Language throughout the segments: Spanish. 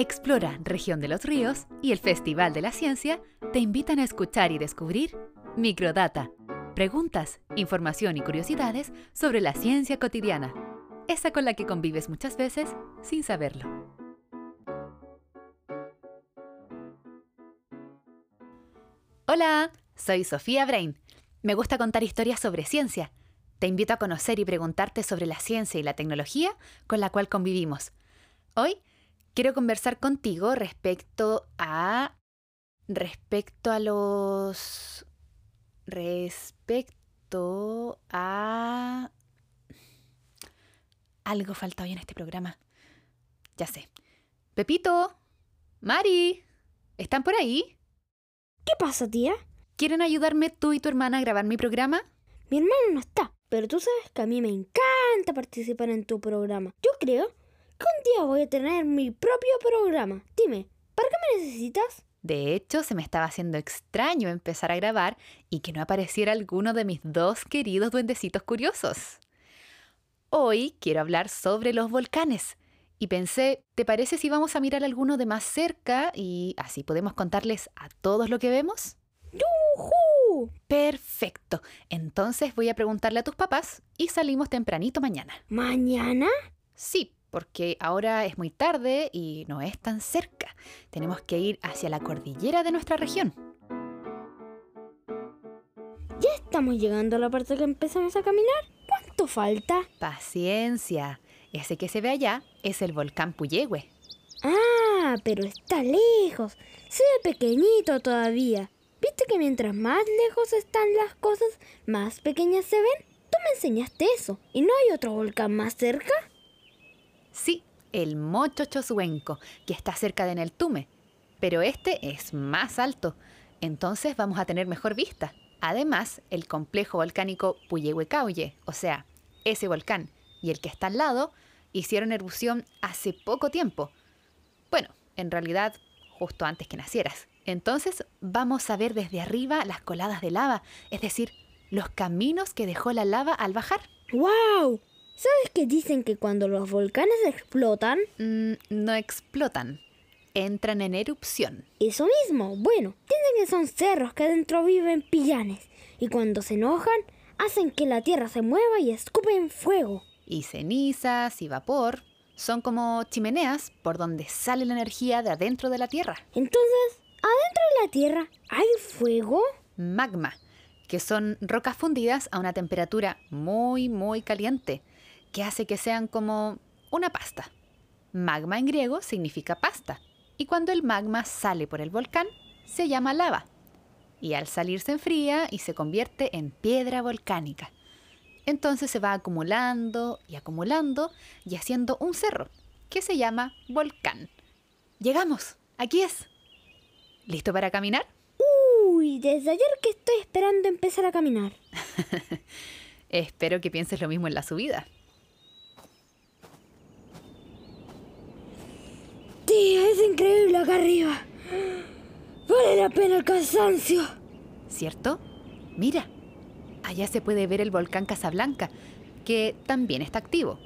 Explora Región de los Ríos y el Festival de la Ciencia te invitan a escuchar y descubrir Microdata. Preguntas, información y curiosidades sobre la ciencia cotidiana. Esa con la que convives muchas veces sin saberlo. Hola, soy Sofía Brain. Me gusta contar historias sobre ciencia. Te invito a conocer y preguntarte sobre la ciencia y la tecnología con la cual convivimos. Hoy quiero conversar contigo respecto a respecto a los respecto a algo falta hoy en este programa. Ya sé. Pepito, Mari, ¿están por ahí? ¿Qué pasa, tía? ¿Quieren ayudarme tú y tu hermana a grabar mi programa? Mi hermano no está, pero tú sabes que a mí me encanta participar en tu programa. Yo creo que un día voy a tener mi propio programa. Dime, ¿para qué me necesitas? De hecho, se me estaba haciendo extraño empezar a grabar y que no apareciera alguno de mis dos queridos duendecitos curiosos. Hoy quiero hablar sobre los volcanes. Y pensé, ¿te parece si vamos a mirar alguno de más cerca y así podemos contarles a todos lo que vemos? ¡Yujú! Perfecto. Entonces voy a preguntarle a tus papás y salimos tempranito mañana. ¿Mañana? Sí, porque ahora es muy tarde y no es tan cerca. Tenemos que ir hacia la cordillera de nuestra región. Ya estamos llegando a la parte que empezamos a caminar. ¿Cuánto falta? Paciencia. Ese que se ve allá es el volcán Puyehue. Ah, pero está lejos. Se ve pequeñito todavía. ¿Viste que mientras más lejos están las cosas, más pequeñas se ven? Tú me enseñaste eso. ¿Y no hay otro volcán más cerca? Sí, el Mocho Chosuenco, que está cerca de Neltume. Pero este es más alto, entonces vamos a tener mejor vista. Además, el complejo volcánico Puyehuecauye, o sea, ese volcán y el que está al lado, hicieron erupción hace poco tiempo. Bueno, en realidad, justo antes que nacieras. Entonces vamos a ver desde arriba las coladas de lava, es decir, los caminos que dejó la lava al bajar. ¡Wow! ¿Sabes que dicen que cuando los volcanes explotan? Mm, no explotan, entran en erupción. Eso mismo. Bueno, dicen que son cerros que adentro viven pillanes y cuando se enojan hacen que la tierra se mueva y escupen fuego. Y cenizas y vapor son como chimeneas por donde sale la energía de adentro de la tierra. Entonces, ¿adentro de la tierra hay fuego? Magma, que son rocas fundidas a una temperatura muy, muy caliente, que hace que sean como una pasta. Magma en griego significa pasta, y cuando el magma sale por el volcán, se llama lava. Y al salir se enfría y se convierte en piedra volcánica. Entonces se va acumulando y acumulando y haciendo un cerro, que se llama volcán. Llegamos, aquí es. ¿Listo para caminar? Uy, desde ayer que estoy esperando empezar a caminar. Espero que pienses lo mismo en la subida. Tía, es increíble acá arriba. Vale la pena el cansancio. ¿Cierto? Mira, allá se puede ver el volcán Casablanca, que también está activo.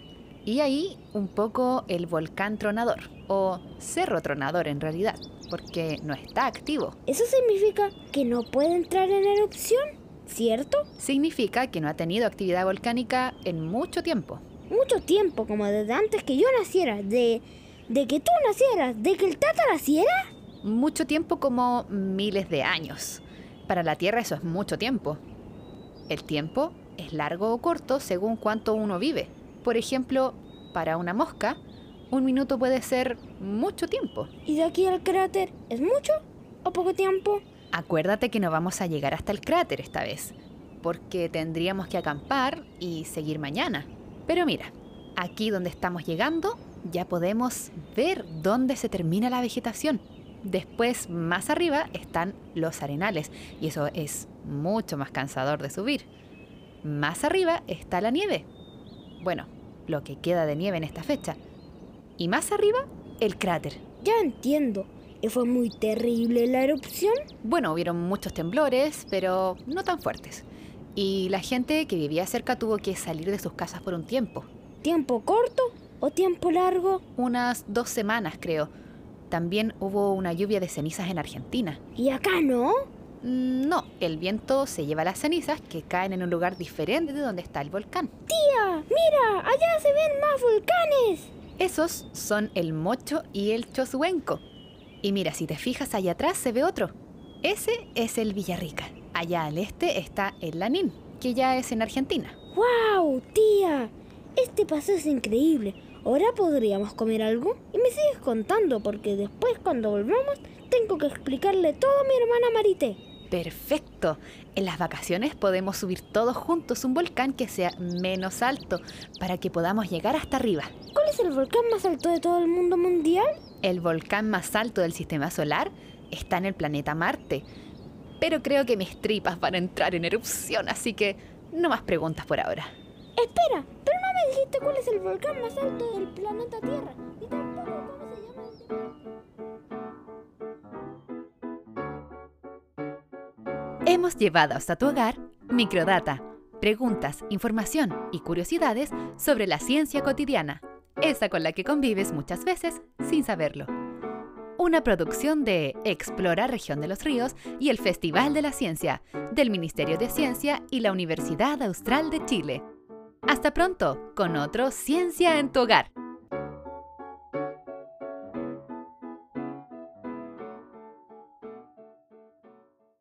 Y ahí un poco el volcán tronador, o cerro tronador en realidad, porque no está activo. ¿Eso significa que no puede entrar en erupción? ¿Cierto? Significa que no ha tenido actividad volcánica en mucho tiempo. Mucho tiempo, como desde antes que yo naciera, de, de que tú nacieras, de que el Tata naciera. Mucho tiempo como miles de años. Para la Tierra eso es mucho tiempo. El tiempo es largo o corto según cuánto uno vive. Por ejemplo, para una mosca, un minuto puede ser mucho tiempo. ¿Y de aquí al cráter es mucho o poco tiempo? Acuérdate que no vamos a llegar hasta el cráter esta vez, porque tendríamos que acampar y seguir mañana. Pero mira, aquí donde estamos llegando ya podemos ver dónde se termina la vegetación. Después, más arriba, están los arenales, y eso es mucho más cansador de subir. Más arriba está la nieve. Bueno, lo que queda de nieve en esta fecha. Y más arriba, el cráter. Ya entiendo. ¿Y fue muy terrible la erupción? Bueno, hubieron muchos temblores, pero no tan fuertes. Y la gente que vivía cerca tuvo que salir de sus casas por un tiempo. ¿Tiempo corto o tiempo largo? Unas dos semanas, creo. también hubo una lluvia de cenizas en Argentina. ¿Y acá no? Mm, No, el viento se lleva las cenizas que caen en un lugar diferente de donde está el volcán. Tía, mira, allá se ven más volcanes. Esos son el Mocho y el Chozuenco. Y mira, si te fijas allá atrás se ve otro. Ese es el Villarrica. Allá al este está el Lanín, que ya es en Argentina. ¡Wow, tía! Este paseo es increíble. ¿Ahora podríamos comer algo? Y me sigues contando porque después cuando volvamos tengo que explicarle todo a mi hermana Marité. Perfecto. En las vacaciones podemos subir todos juntos un volcán que sea menos alto para que podamos llegar hasta arriba. ¿Cuál es el volcán más alto de todo el mundo mundial? El volcán más alto del sistema solar está en el planeta Marte. Pero creo que mis tripas van a entrar en erupción, así que no más preguntas por ahora. Espera, pero no me dijiste cuál es el volcán más alto del planeta Tierra. Ni tampoco cómo se llama el. Hemos llevado hasta tu hogar Microdata, preguntas, información y curiosidades sobre la ciencia cotidiana, esa con la que convives muchas veces sin saberlo. Una producción de Explora Región de los Ríos y el Festival de la Ciencia, del Ministerio de Ciencia y la Universidad Austral de Chile. Hasta pronto con otro Ciencia en tu hogar.